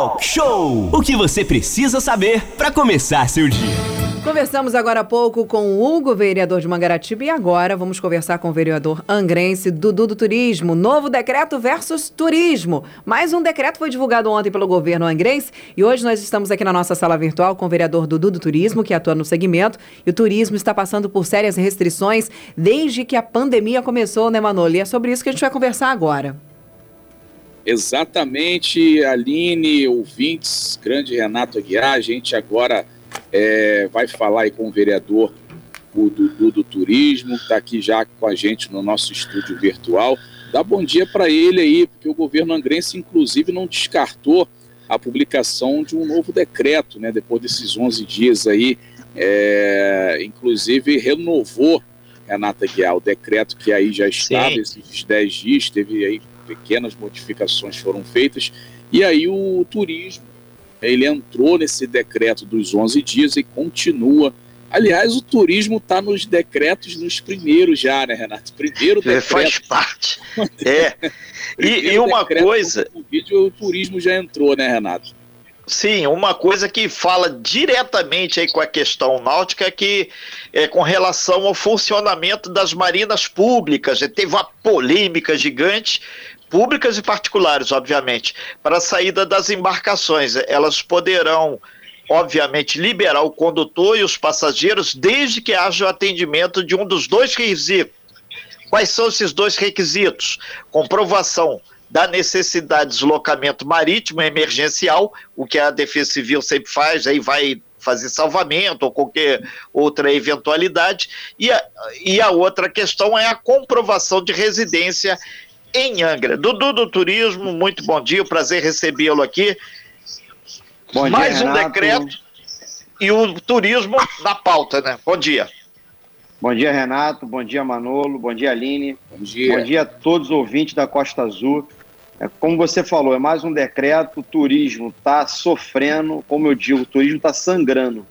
Talk Show. O que você precisa saber para começar seu dia. Conversamos agora há pouco com o Hugo, vereador de Mangaratiba, e agora vamos conversar com o vereador angrense Dudu do Turismo. Novo decreto versus turismo. Mais um decreto foi divulgado ontem pelo governo angrense e hoje nós estamos aqui na nossa sala virtual com o vereador Dudu do Turismo, que atua no segmento. E o turismo está passando por sérias restrições desde que a pandemia começou, né, Manolo? É sobre isso que a gente vai conversar agora. Exatamente, Aline, ouvintes, grande Renato Aguiar, a gente agora é, vai falar aí com o vereador o Dudu do Turismo, está aqui já com a gente no nosso estúdio virtual. Dá bom dia para ele aí, porque o governo angrense, inclusive, não descartou a publicação de um novo decreto, né, depois desses 11 dias aí, é, inclusive renovou, Renata Guiar, o decreto que aí já estava, Sim. esses 10 dias, teve aí pequenas modificações foram feitas, e aí o turismo ele entrou nesse decreto dos 11 dias e continua. Aliás, o turismo está nos decretos nos primeiros já, né, Renato? Primeiro decreto. Faz parte. É. e, e, uma coisa. O vídeo, o turismo já entrou, né, Renato? Sim, uma coisa que fala diretamente aí com a questão náutica é que é com relação ao funcionamento das marinas públicas. Teve uma polêmica gigante públicas e particulares, obviamente, para a saída das embarcações. Elas poderão, obviamente, liberar o condutor e os passageiros desde que haja o atendimento de um dos dois requisitos. Quais são esses dois requisitos? Comprovação da necessidade de deslocamento marítimo emergencial, o que a Defesa Civil sempre faz, aí vai fazer salvamento ou qualquer outra eventualidade. E a, e a outra questão é a comprovação de residência em Angra. Dudu do Turismo, muito bom dia, prazer recebê-lo aqui. Bom Mais dia, um Renato. decreto e o turismo na pauta, né? Bom dia. Bom dia, Renato. Bom dia, Manolo. Bom dia, Aline. Bom dia. Bom dia a todos os ouvintes da Costa Azul. É, como você falou, é mais um decreto. O turismo está sofrendo, como eu digo, o turismo está sangrando.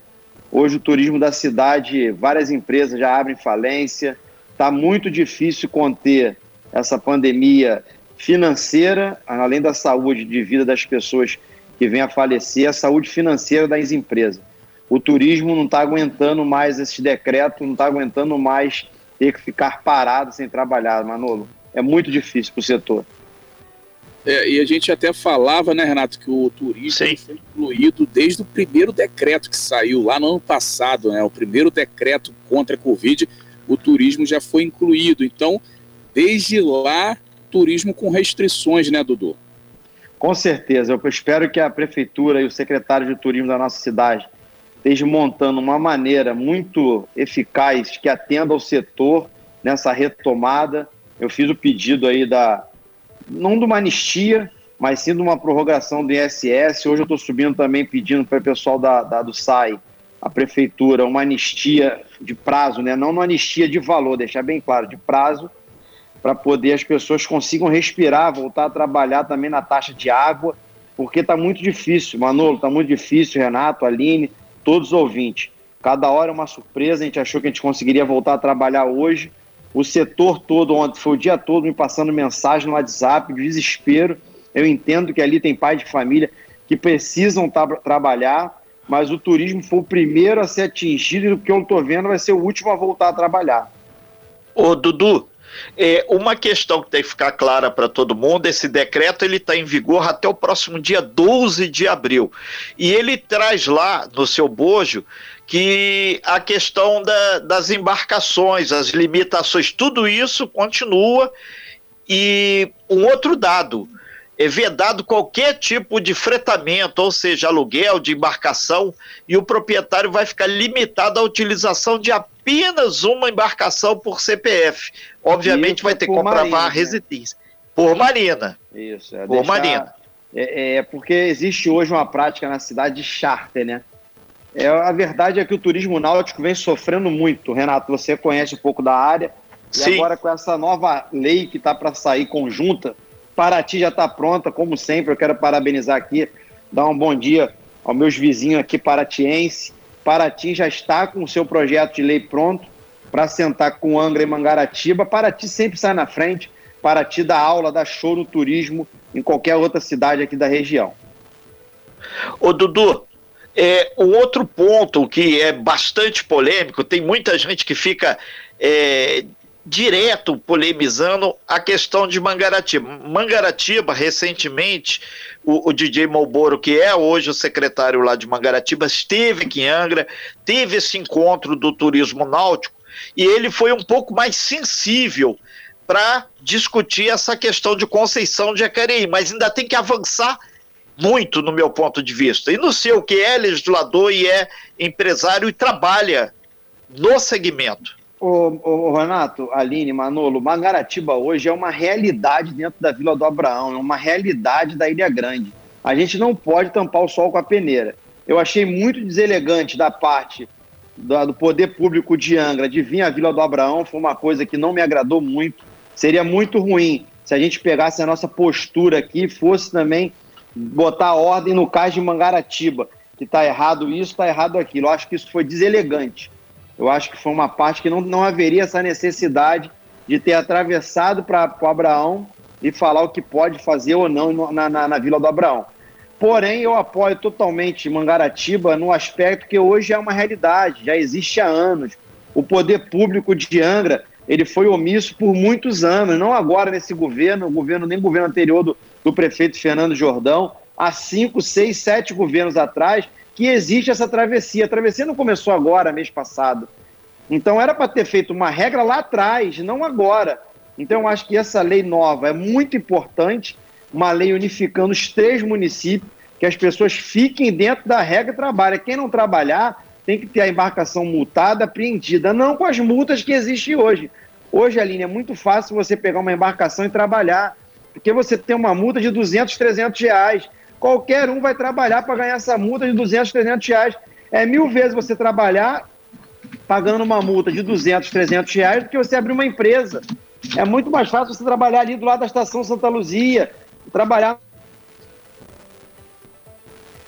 Hoje, o turismo da cidade, várias empresas já abrem falência. Está muito difícil conter essa pandemia financeira, além da saúde de vida das pessoas que vêm a falecer, a saúde financeira das empresas. O turismo não está aguentando mais esse decreto, não está aguentando mais ter que ficar parado sem trabalhar, Manolo. É muito difícil para o setor. É, e a gente até falava, né, Renato, que o turismo Sim. foi incluído desde o primeiro decreto que saiu lá no ano passado, né? O primeiro decreto contra a Covid, o turismo já foi incluído. Então, desde lá, turismo com restrições, né, Dudu? Com certeza. Eu espero que a prefeitura e o secretário de turismo da nossa cidade estejam montando uma maneira muito eficaz que atenda ao setor nessa retomada. Eu fiz o pedido aí da não de uma anistia, mas sim de uma prorrogação do ISS. Hoje eu estou subindo também pedindo para o pessoal da, da, do SAI, a prefeitura, uma anistia de prazo, né? não uma anistia de valor, deixar bem claro, de prazo, para poder as pessoas consigam respirar, voltar a trabalhar também na taxa de água, porque está muito difícil, Manolo, está muito difícil, Renato, Aline, todos os ouvintes. Cada hora é uma surpresa, a gente achou que a gente conseguiria voltar a trabalhar hoje. O setor todo, ontem, foi o dia todo me passando mensagem no WhatsApp, de desespero. Eu entendo que ali tem pais de família que precisam tra trabalhar, mas o turismo foi o primeiro a ser atingido e o que eu estou vendo vai ser o último a voltar a trabalhar. Ô, Dudu, é, uma questão que tem que ficar clara para todo mundo: esse decreto ele está em vigor até o próximo dia 12 de abril. E ele traz lá no seu bojo que a questão da, das embarcações, as limitações, tudo isso continua. E um outro dado é vedado qualquer tipo de fretamento, ou seja, aluguel de embarcação, e o proprietário vai ficar limitado à utilização de apenas uma embarcação por CPF. Obviamente vai ter que comprovar a residência. Por marina. Isso, é por deixar, marina. É, é, porque existe hoje uma prática na cidade de charter, né? É, a verdade é que o turismo náutico vem sofrendo muito. Renato, você conhece um pouco da área. E Sim. agora com essa nova lei que está para sair conjunta, Paraty já está pronta, como sempre. Eu quero parabenizar aqui, dar um bom dia aos meus vizinhos aqui paratiense. Paraty já está com o seu projeto de lei pronto para sentar com Angra e Mangaratiba. Paraty sempre sai na frente. Paraty dá aula, dá show no turismo em qualquer outra cidade aqui da região. Ô Dudu, é, o outro ponto que é bastante polêmico, tem muita gente que fica é, direto polemizando a questão de Mangaratiba. Mangaratiba, recentemente, o, o DJ Malboro, que é hoje o secretário lá de Mangaratiba, esteve aqui em Angra, teve esse encontro do turismo náutico e ele foi um pouco mais sensível para discutir essa questão de Conceição de Jacareí, mas ainda tem que avançar muito no meu ponto de vista. E no seu, que é legislador e é empresário e trabalha no segmento. Ô, ô, Renato, Aline, Manolo, Mangaratiba hoje é uma realidade dentro da Vila do Abraão, é uma realidade da Ilha Grande. A gente não pode tampar o sol com a peneira. Eu achei muito deselegante da parte do, do poder público de Angra de vir à Vila do Abraão, foi uma coisa que não me agradou muito. Seria muito ruim se a gente pegasse a nossa postura aqui e fosse também botar ordem no caso de Mangaratiba, que está errado isso, está errado aquilo. Eu acho que isso foi deselegante. Eu acho que foi uma parte que não, não haveria essa necessidade de ter atravessado para o Abraão e falar o que pode fazer ou não na, na, na, Vila do Abraão. Porém, eu apoio totalmente Mangaratiba no aspecto que hoje é uma realidade, já existe há anos. O poder público de Angra ele foi omisso por muitos anos, não agora nesse governo, governo nem governo anterior do, do prefeito Fernando Jordão, há cinco, seis, sete governos atrás, que existe essa travessia. A travessia não começou agora, mês passado. Então era para ter feito uma regra lá atrás, não agora. Então eu acho que essa lei nova é muito importante, uma lei unificando os três municípios, que as pessoas fiquem dentro da regra e trabalhem. Quem não trabalhar tem que ter a embarcação multada, apreendida, não com as multas que existem hoje. Hoje, Aline, é muito fácil você pegar uma embarcação e trabalhar, porque você tem uma multa de 200, 300 reais. Qualquer um vai trabalhar para ganhar essa multa de 200, 300 reais. É mil vezes você trabalhar pagando uma multa de 200, 300 reais do que você abrir uma empresa. É muito mais fácil você trabalhar ali do lado da estação Santa Luzia, trabalhar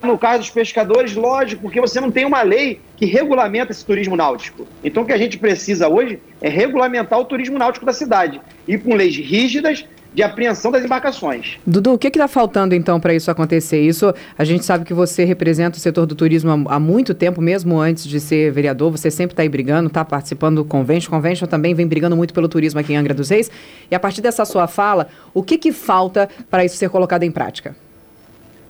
no caso dos pescadores, lógico, porque você não tem uma lei que regulamenta esse turismo náutico. Então, o que a gente precisa hoje é regulamentar o turismo náutico da cidade e com leis rígidas de apreensão das embarcações. Dudu, o que está faltando então para isso acontecer? Isso a gente sabe que você representa o setor do turismo há, há muito tempo, mesmo antes de ser vereador. Você sempre está aí brigando, está participando do convênio. O convênio também vem brigando muito pelo turismo aqui em Angra dos Reis. E a partir dessa sua fala, o que, que falta para isso ser colocado em prática?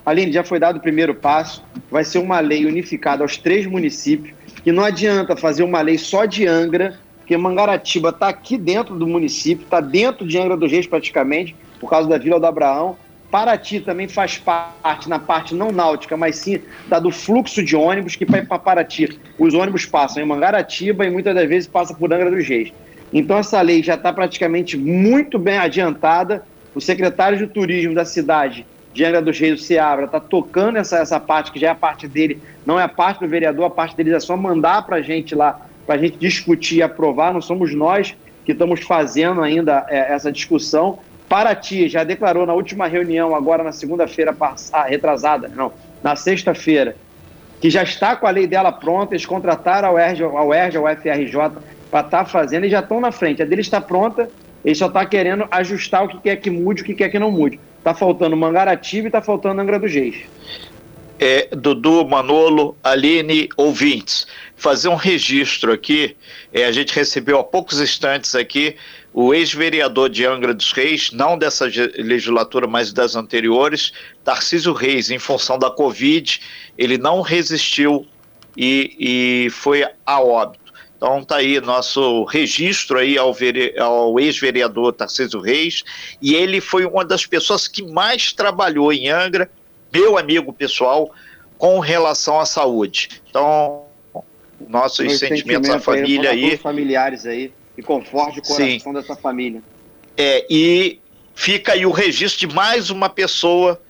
Aline, já foi dado o primeiro passo. Vai ser uma lei unificada aos três municípios. Que não adianta fazer uma lei só de Angra porque Mangaratiba está aqui dentro do município, está dentro de Angra dos Reis praticamente, por causa da Vila do Abraão. Paraty também faz parte, na parte não náutica, mas sim da do fluxo de ônibus, que para Paraty os ônibus passam em Mangaratiba e muitas das vezes passam por Angra dos Reis. Então essa lei já está praticamente muito bem adiantada. O secretário de turismo da cidade de Angra dos Reis, o Seabra, está tocando essa, essa parte, que já é a parte dele, não é a parte do vereador, a parte dele é só mandar para a gente lá para a gente discutir e aprovar, não somos nós que estamos fazendo ainda é, essa discussão. Paraty já declarou na última reunião, agora na segunda-feira passada, retrasada, não, na sexta-feira, que já está com a lei dela pronta, eles contrataram a UERJ, a UERJ, a UFRJ para estar tá fazendo e já estão na frente. A dele está pronta, ele só está querendo ajustar o que quer que mude, o que quer que não mude. Está faltando Mangaratiba e está faltando Angra dos Reis. É, Dudu, Manolo, Aline, ouvintes fazer um registro aqui. É, a gente recebeu há poucos instantes aqui o ex-vereador de Angra dos Reis, não dessa legislatura, mas das anteriores, Tarcísio Reis, em função da Covid, ele não resistiu e, e foi a óbito. Então tá aí nosso registro aí ao, ao ex-vereador Tarcísio Reis, e ele foi uma das pessoas que mais trabalhou em Angra, meu amigo pessoal, com relação à saúde. Então, nossos Meu sentimentos à família aí. aí. familiares aí, e conforte o coração Sim. dessa família. É, e fica aí o registro de mais uma pessoa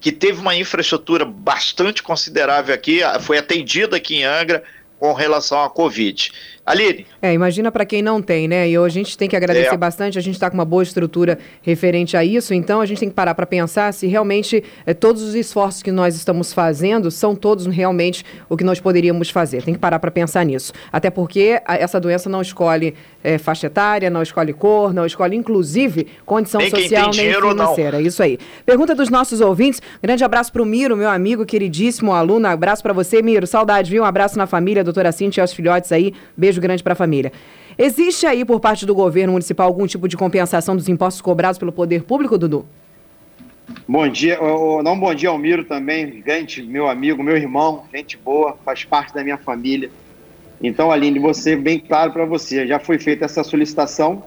que teve uma infraestrutura bastante considerável aqui, foi atendida aqui em Angra com relação à Covid. Aline. É, imagina para quem não tem, né? E a gente tem que agradecer é. bastante, a gente está com uma boa estrutura referente a isso, então a gente tem que parar para pensar se realmente é, todos os esforços que nós estamos fazendo são todos realmente o que nós poderíamos fazer. Tem que parar para pensar nisso. Até porque a, essa doença não escolhe é, faixa etária, não escolhe cor, não escolhe inclusive condição nem social nem financeira. Isso aí. Pergunta dos nossos ouvintes. Grande abraço para o Miro, meu amigo, queridíssimo aluno. Abraço para você, Miro. Saudade, viu? Um abraço na família, doutora Cintia e aos filhotes aí. Beijo grande para a família. Existe aí, por parte do governo municipal, algum tipo de compensação dos impostos cobrados pelo poder público, Dudu? Bom dia, não bom dia ao Miro também, gente, meu amigo, meu irmão, gente boa, faz parte da minha família. Então, Aline, você bem claro para você, já foi feita essa solicitação.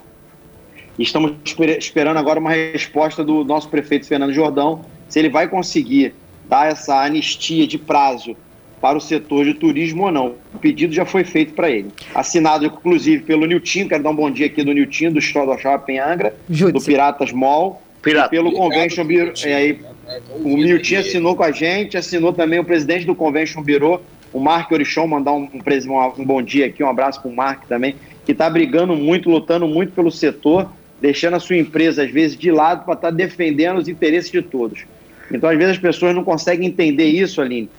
Estamos esperando agora uma resposta do nosso prefeito Fernando Jordão, se ele vai conseguir dar essa anistia de prazo para o setor de turismo ou não. O pedido já foi feito para ele. Assinado, inclusive, pelo Nilton, quero dar um bom dia aqui do Nilton, do Store do Shopping Angra, do Piratas Mall, Pirata. pelo Convention Bureau. É, o Nilton assinou com a gente, assinou também o presidente do Convention Bureau, o Mark Orichon, mandar um, um, um bom dia aqui, um abraço para o Mark também, que está brigando muito, lutando muito pelo setor, deixando a sua empresa, às vezes, de lado para estar tá defendendo os interesses de todos. Então, às vezes, as pessoas não conseguem entender isso, Aline,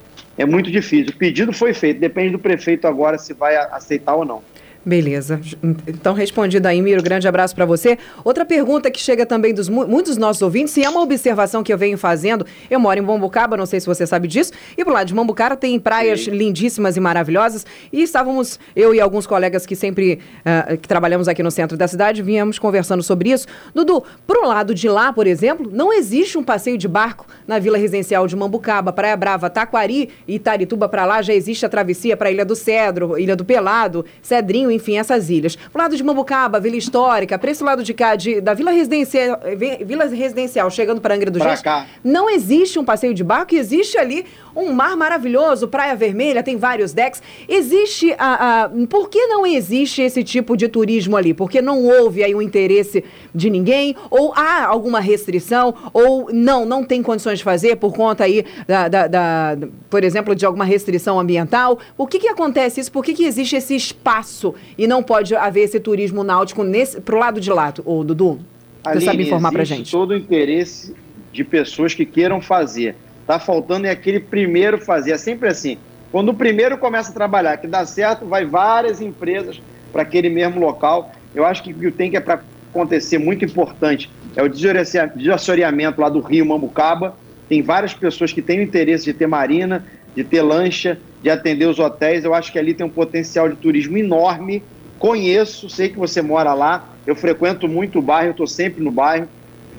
é muito difícil. O pedido foi feito, depende do prefeito agora se vai aceitar ou não. Beleza. Então, respondido aí, Miro, grande abraço para você. Outra pergunta que chega também dos muitos dos nossos ouvintes, e é uma observação que eu venho fazendo. Eu moro em Mombucaba, não sei se você sabe disso, e pro lado de Mombucaba tem praias Sim. lindíssimas e maravilhosas, e estávamos, eu e alguns colegas que sempre uh, que trabalhamos aqui no centro da cidade, vínhamos conversando sobre isso. Dudu, pro lado de lá, por exemplo, não existe um passeio de barco na Vila Residencial de Mambucaba, Praia Brava, Taquari e Itarituba para lá, já existe a travessia para Ilha do Cedro, Ilha do Pelado, Cedrinho, enfim, essas ilhas. O lado de Mambucaba, Vila Histórica, para esse lado de cá, de, da Vila Residencial, Vila Residencial chegando para Angra do Reis, não existe um passeio de barco, existe ali um mar maravilhoso, Praia Vermelha, tem vários decks. Existe a, a, Por que não existe esse tipo de turismo ali? Porque não houve aí o um interesse de ninguém? Ou há alguma restrição? Ou não, não tem condições de fazer por conta aí, da, da, da por exemplo, de alguma restrição ambiental? O que que acontece isso? Por que que existe esse espaço e não pode haver esse turismo náutico nesse, pro lado de lá, ô Dudu? Você Aline, sabe informar pra gente. todo o interesse de pessoas que queiram fazer. Tá faltando é aquele primeiro fazer. É sempre assim. Quando o primeiro começa a trabalhar, que dá certo, vai várias empresas para aquele mesmo local. Eu acho que o que tem que é para acontecer muito importante é o desassoreamento lá do Rio Mambucaba. Tem várias pessoas que têm o interesse de ter marina, de ter lancha, de atender os hotéis. Eu acho que ali tem um potencial de turismo enorme. Conheço, sei que você mora lá. Eu frequento muito o bairro, estou sempre no bairro.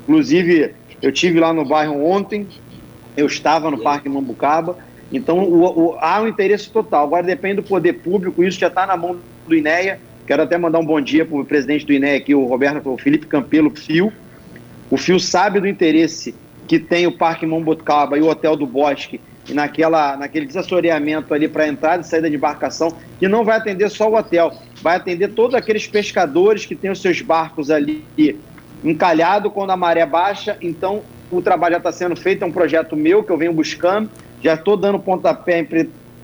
Inclusive, eu tive lá no bairro ontem, eu estava no Parque Mambucaba, então o, o, há um interesse total. Agora depende do poder público, isso já está na mão do INEA. Quero até mandar um bom dia para o presidente do INEA aqui, o Roberto, o Felipe Campelo Fio. O Fio sabe do interesse que tem o Parque Mambucaba e o Hotel do Bosque e naquela, naquele desassoreamento ali para entrada e saída de embarcação, que não vai atender só o hotel, vai atender todos aqueles pescadores que têm os seus barcos ali encalhado quando a maré baixa. Então, o trabalho já está sendo feito, é um projeto meu que eu venho buscando, já estou dando pontapé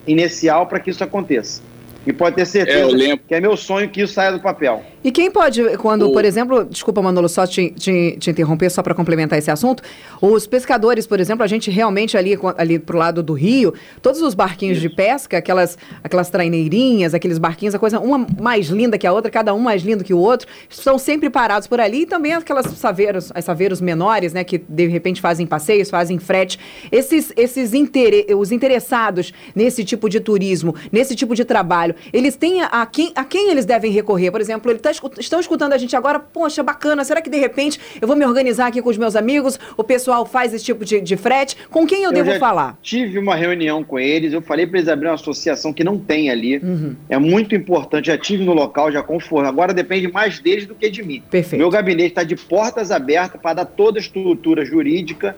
inicial para que isso aconteça. E pode ter certeza é, que é meu sonho que isso saia do papel. E quem pode, quando, o... por exemplo, desculpa, Manolo, só te, te, te interromper, só para complementar esse assunto, os pescadores, por exemplo, a gente realmente ali, ali pro lado do rio, todos os barquinhos Isso. de pesca, aquelas, aquelas traineirinhas, aqueles barquinhos, a coisa, uma mais linda que a outra, cada um mais lindo que o outro, estão sempre parados por ali, e também aquelas saveiros, as saveiros menores, né, que de repente fazem passeios, fazem frete. Esses, esses inter... os interessados nesse tipo de turismo, nesse tipo de trabalho, eles têm a, a quem, a quem eles devem recorrer? Por exemplo, ele tá, estão escutando a gente agora, poxa, bacana, será que de repente eu vou me organizar aqui com os meus amigos, o pessoal faz esse tipo de, de frete? Com quem eu, eu devo falar? Tive uma reunião com eles, eu falei para eles abrirem uma associação que não tem ali. Uhum. É muito importante, já tive no local, já conforto. Agora depende mais deles do que de mim. Perfeito. Meu gabinete está de portas abertas para dar toda a estrutura jurídica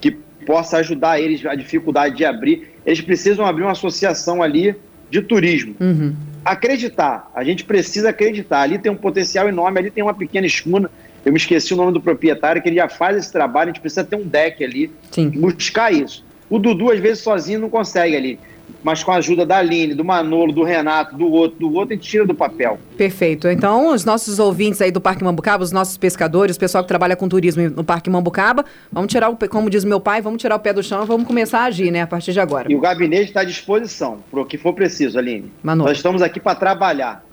que possa ajudar eles a dificuldade de abrir. Eles precisam abrir uma associação ali de turismo. Uhum. Acreditar, a gente precisa acreditar. Ali tem um potencial enorme, ali tem uma pequena escuna. Eu me esqueci o nome do proprietário, que ele já faz esse trabalho, a gente precisa ter um deck ali, Sim. buscar isso. O Dudu, às vezes, sozinho não consegue ali mas com a ajuda da Aline, do Manolo, do Renato, do outro, do outro, a gente tira do papel. Perfeito. Então, os nossos ouvintes aí do Parque Mambucaba, os nossos pescadores, o pessoal que trabalha com turismo no Parque Mambucaba, vamos tirar o, como diz meu pai, vamos tirar o pé do chão e vamos começar a agir, né, a partir de agora. E o gabinete está à disposição, para o que for preciso, Aline. Manolo. Nós estamos aqui para trabalhar.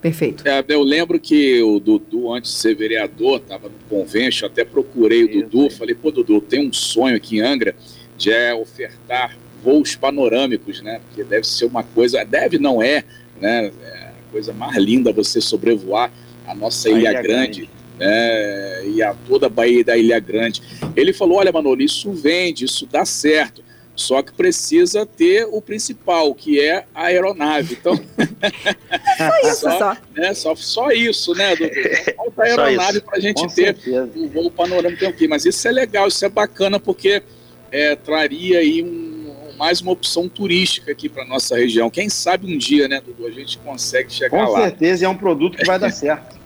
Perfeito. É, eu lembro que o Dudu, antes de ser vereador, estava no convênio, até procurei o Dudu, falei, pô, Dudu, tem um sonho aqui em Angra de é, ofertar voos panorâmicos, né? Porque deve ser uma coisa, deve não é, né? É a coisa mais linda você sobrevoar a nossa a Ilha, Ilha, Grande, Grande. Né? E a toda a Baía da Ilha Grande. Ele falou: olha, Manolo, isso vende, isso dá certo. Só que precisa ter o principal, que é a aeronave. Então. só isso, só. Só, né, só, só isso, né, Dudu? Falta a aeronave para a gente Com ter certeza. o voo panorâmico aqui. Mas isso é legal, isso é bacana, porque é, traria aí um mais uma opção turística aqui para nossa região. Quem sabe um dia, né, Dudu, a gente consegue chegar com lá. Com certeza, é um produto que vai dar certo.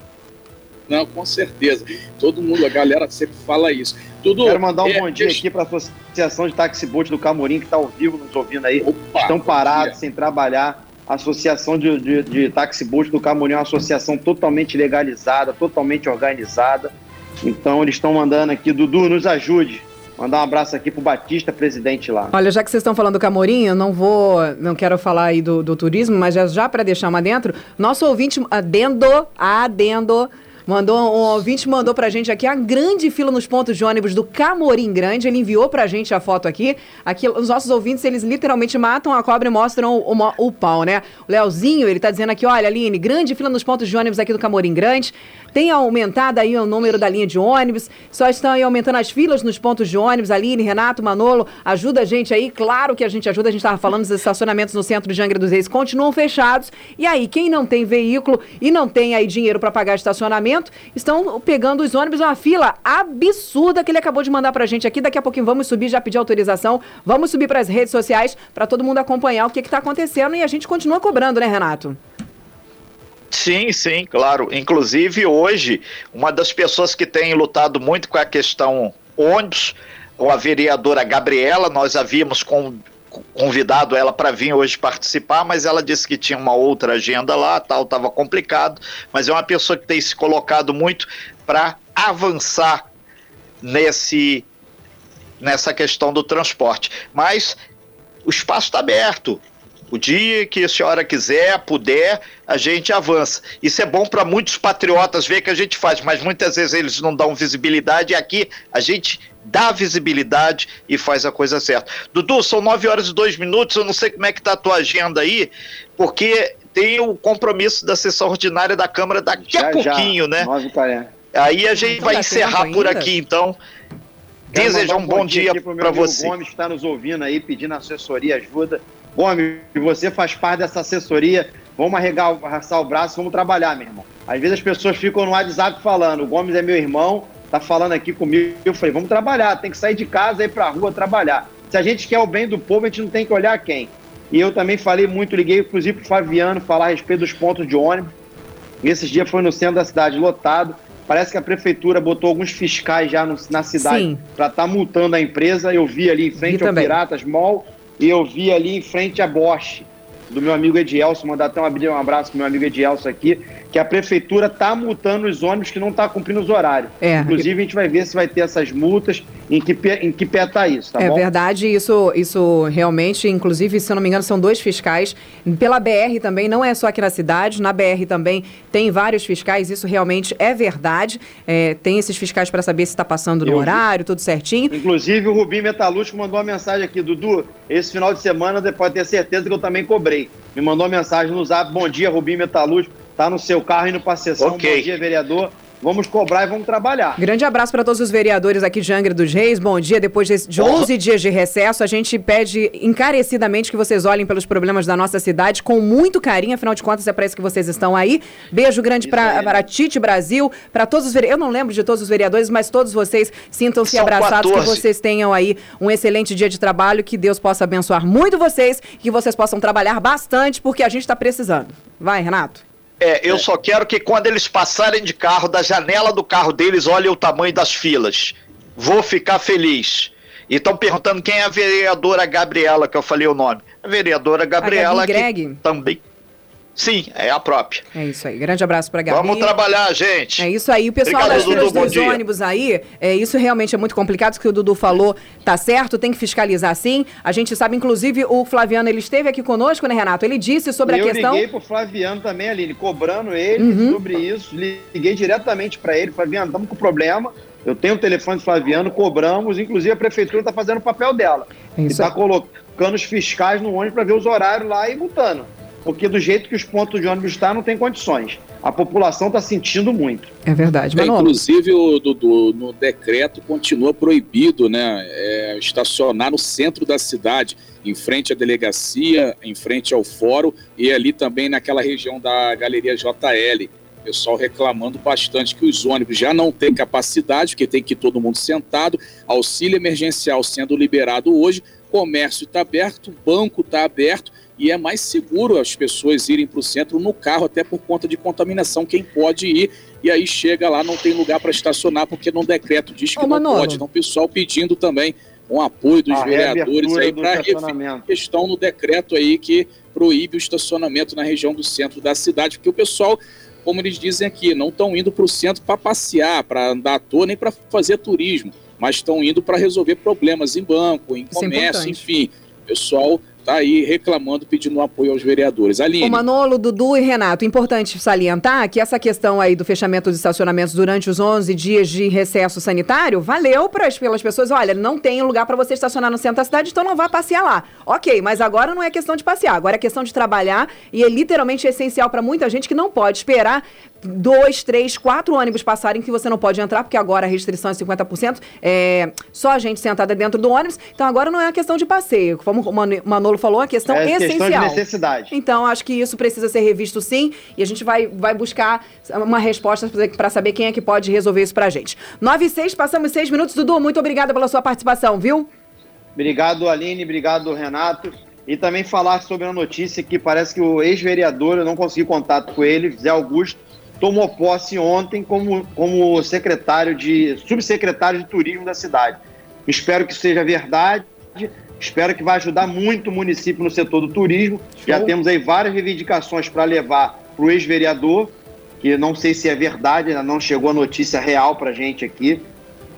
Não, com certeza. Todo mundo, a galera sempre fala isso. Dudu, Quero mandar um é, bom dia deixa... aqui para a Associação de Táxi Boat do Camorim, que está ao vivo nos ouvindo aí. Opa, Estão parados, sem trabalhar. A Associação de, de, de Táxi Boat do Camorim é uma associação totalmente legalizada, totalmente organizada. Então, eles estão mandando aqui, Dudu, nos ajude. Mandar um abraço aqui pro Batista, presidente lá. Olha, já que vocês estão falando do Camorim, eu não vou, não quero falar aí do, do turismo, mas já, já para deixar uma dentro, nosso ouvinte adendo, adendo, Mandou, um ouvinte mandou pra gente aqui a grande fila nos pontos de ônibus do Camorim Grande. Ele enviou pra gente a foto aqui. Aqui, os nossos ouvintes, eles literalmente matam a cobra e mostram o, o, o pau, né? O Leozinho, ele tá dizendo aqui, olha, Aline, grande fila nos pontos de ônibus aqui do Camorim Grande. Tem aumentado aí o número da linha de ônibus. Só estão aí aumentando as filas nos pontos de ônibus. Aline, Renato, Manolo, ajuda a gente aí. Claro que a gente ajuda. A gente estava falando dos estacionamentos no centro de Angra dos Reis continuam fechados. E aí, quem não tem veículo e não tem aí dinheiro para pagar estacionamento, estão pegando os ônibus uma fila absurda que ele acabou de mandar pra gente aqui. Daqui a pouquinho vamos subir, já pedir autorização. Vamos subir para as redes sociais para todo mundo acompanhar o que está acontecendo e a gente continua cobrando, né, Renato? Sim, sim, claro. Inclusive, hoje, uma das pessoas que tem lutado muito com a questão ônibus, a vereadora Gabriela, nós havíamos com, convidado ela para vir hoje participar, mas ela disse que tinha uma outra agenda lá, tal, estava complicado, mas é uma pessoa que tem se colocado muito para avançar nesse nessa questão do transporte. Mas o espaço está aberto. O dia que a senhora quiser, puder, a gente avança. Isso é bom para muitos patriotas ver que a gente faz, mas muitas vezes eles não dão visibilidade e aqui a gente dá visibilidade e faz a coisa certa. Dudu, são nove horas e dois minutos, eu não sei como é que tá a tua agenda aí, porque tem o compromisso da sessão ordinária da Câmara daqui já, a pouquinho, já. né? 9 Aí a gente então vai encerrar por aqui, então. Desejar um bom, bom dia, dia para você. O Gomes está nos ouvindo aí, pedindo assessoria, ajuda. Gomes, você faz parte dessa assessoria, vamos arregaçar o braço, vamos trabalhar, meu irmão. Às vezes as pessoas ficam no WhatsApp falando, o Gomes é meu irmão, tá falando aqui comigo. Eu falei, vamos trabalhar, tem que sair de casa ir pra rua trabalhar. Se a gente quer o bem do povo, a gente não tem que olhar quem. E eu também falei muito, liguei inclusive pro Fabiano falar a respeito dos pontos de ônibus. E esses dias foi no centro da cidade, lotado. Parece que a prefeitura botou alguns fiscais já no, na cidade para estar tá multando a empresa. Eu vi ali em frente vi ao também. Piratas Mall e eu vi ali em frente a Bosch, do meu amigo Edielso, mandar até um abraço pro meu amigo Edielso aqui, que a prefeitura está multando os ônibus que não estão tá cumprindo os horários. É. Inclusive, a gente vai ver se vai ter essas multas, em que, em que pé está isso, tá é bom? É verdade, isso, isso realmente, inclusive, se eu não me engano, são dois fiscais. Pela BR também, não é só aqui na cidade, na BR também tem vários fiscais, isso realmente é verdade. É, tem esses fiscais para saber se está passando no eu horário, vi. tudo certinho. Inclusive, o Rubim Metalúrgico mandou uma mensagem aqui, Dudu, esse final de semana, pode ter certeza que eu também cobrei. Me mandou uma mensagem no zap, bom dia, Rubim Metalúrgico tá no seu carro indo para a sessão. Okay. Bom dia, vereador. Vamos cobrar e vamos trabalhar. Grande abraço para todos os vereadores aqui de Angra dos Reis. Bom dia. Depois de 11 dias de recesso, a gente pede encarecidamente que vocês olhem pelos problemas da nossa cidade com muito carinho. Afinal de contas, é para isso que vocês estão aí. Beijo grande para Tite Brasil, para todos os vereadores. Eu não lembro de todos os vereadores, mas todos vocês sintam-se abraçados. 14. Que vocês tenham aí um excelente dia de trabalho. Que Deus possa abençoar muito vocês. Que vocês possam trabalhar bastante, porque a gente está precisando. Vai, Renato. É, eu é. só quero que quando eles passarem de carro, da janela do carro deles, olhem o tamanho das filas. Vou ficar feliz. E estão perguntando quem é a vereadora Gabriela, que eu falei o nome. A vereadora Gabriela. A Gabi Greg? também Sim, é a própria. É isso aí. Grande abraço para Gabi. Vamos trabalhar, gente. É isso aí. O pessoal Obrigado, das Dudu, dos ônibus aí, é, isso realmente é muito complicado, o que o Dudu falou tá certo, tem que fiscalizar sim. A gente sabe, inclusive, o Flaviano, ele esteve aqui conosco, né, Renato? Ele disse sobre eu a questão... Eu liguei pro Flaviano também, Aline, cobrando ele uhum. sobre isso. Liguei diretamente para ele, Flaviano, estamos com problema. Eu tenho o telefone do Flaviano, cobramos, inclusive a prefeitura está fazendo o papel dela. É está colocando os fiscais no ônibus para ver os horários lá e multando porque do jeito que os pontos de ônibus estão, não tem condições. A população está sentindo muito. É verdade, é, Inclusive, o, Dudu, no decreto continua proibido né, é, estacionar no centro da cidade, em frente à delegacia, em frente ao fórum e ali também naquela região da Galeria JL. O pessoal reclamando bastante que os ônibus já não têm capacidade, porque tem que ir todo mundo sentado, auxílio emergencial sendo liberado hoje, comércio está aberto, banco está aberto, e é mais seguro as pessoas irem para o centro no carro, até por conta de contaminação. Quem pode ir e aí chega lá, não tem lugar para estacionar, porque no decreto diz que Ô, não Manolo. pode. Então, o pessoal pedindo também um apoio dos a vereadores aí para a questão no decreto aí que proíbe o estacionamento na região do centro da cidade, porque o pessoal, como eles dizem aqui, não estão indo para o centro para passear, para andar à toa, nem para fazer turismo, mas estão indo para resolver problemas em banco, em é comércio, é enfim. O pessoal está aí reclamando, pedindo apoio aos vereadores. Aline. O Manolo, Dudu e Renato, importante salientar que essa questão aí do fechamento dos estacionamentos durante os 11 dias de recesso sanitário valeu para pelas pessoas, olha, não tem lugar para você estacionar no centro da cidade, então não vá passear lá. Ok, mas agora não é questão de passear, agora é questão de trabalhar e é literalmente essencial para muita gente que não pode esperar dois, três, quatro ônibus passarem que você não pode entrar, porque agora a restrição é 50%, é só a gente sentada dentro do ônibus. Então agora não é uma questão de passeio. Como o Manolo falou, uma questão é essencial. Questão de necessidade. Então acho que isso precisa ser revisto sim, e a gente vai, vai buscar uma resposta para saber quem é que pode resolver isso pra gente. 9 e 6, passamos seis minutos. Dudu, muito obrigada pela sua participação, viu? Obrigado, Aline, obrigado, Renato. E também falar sobre a notícia que parece que o ex-vereador, eu não consegui contato com ele, Zé Augusto, tomou posse ontem como, como secretário de subsecretário de turismo da cidade. Espero que seja verdade. Espero que vai ajudar muito o município no setor do turismo. Show. Já temos aí várias reivindicações para levar para o ex-vereador, que não sei se é verdade, ainda não chegou a notícia real para a gente aqui.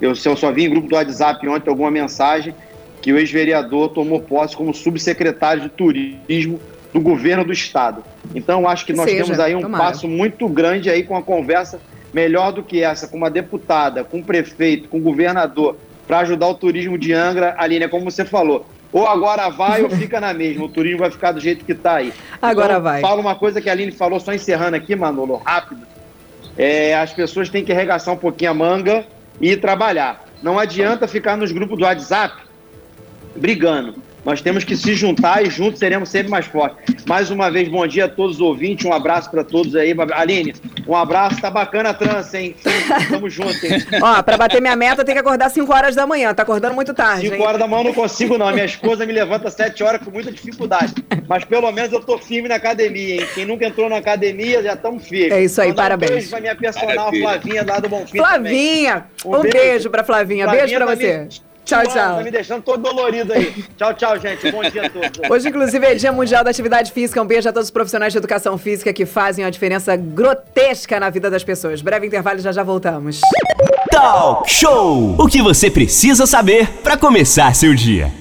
Eu, eu só vi em grupo do WhatsApp ontem alguma mensagem que o ex-vereador tomou posse como subsecretário de turismo do governo do estado. Então acho que nós Seja, temos aí um tomara. passo muito grande aí com a conversa melhor do que essa com uma deputada, com o prefeito, com o governador para ajudar o turismo de Angra, Aline, é como você falou. Ou agora vai ou fica na mesma. O turismo vai ficar do jeito que está aí. Agora então, vai. Fala uma coisa que a Aline falou, só encerrando aqui, Manolo, rápido. É, as pessoas têm que arregaçar um pouquinho a manga e trabalhar. Não adianta ficar nos grupos do WhatsApp brigando. Nós temos que se juntar e juntos seremos sempre mais fortes. Mais uma vez, bom dia a todos os ouvintes, um abraço para todos aí. Aline, um abraço, tá bacana a trança, hein? Tamo junto, hein? Ó, pra bater minha meta tem que acordar 5 horas da manhã, tá acordando muito tarde. 5 horas da manhã eu não consigo, não. A minha esposa me levanta 7 horas com muita dificuldade. Mas pelo menos eu tô firme na academia, hein? Quem nunca entrou na academia já estamos firmes. É isso aí, Mandar parabéns. Um beijo pra minha personal, Flavinha, lá do Bonfim. Flavinha! Um, um beijo. beijo pra Flavinha. Flavinha beijo pra tá você. Me... Tchau, tchau. Tá me deixando todo dolorido aí. tchau, tchau, gente. Bom dia a todos. Hoje, inclusive, é Dia Mundial da Atividade Física. Um beijo a todos os profissionais de educação física que fazem uma diferença grotesca na vida das pessoas. Breve intervalo, já já voltamos. Talk Show! O que você precisa saber para começar seu dia.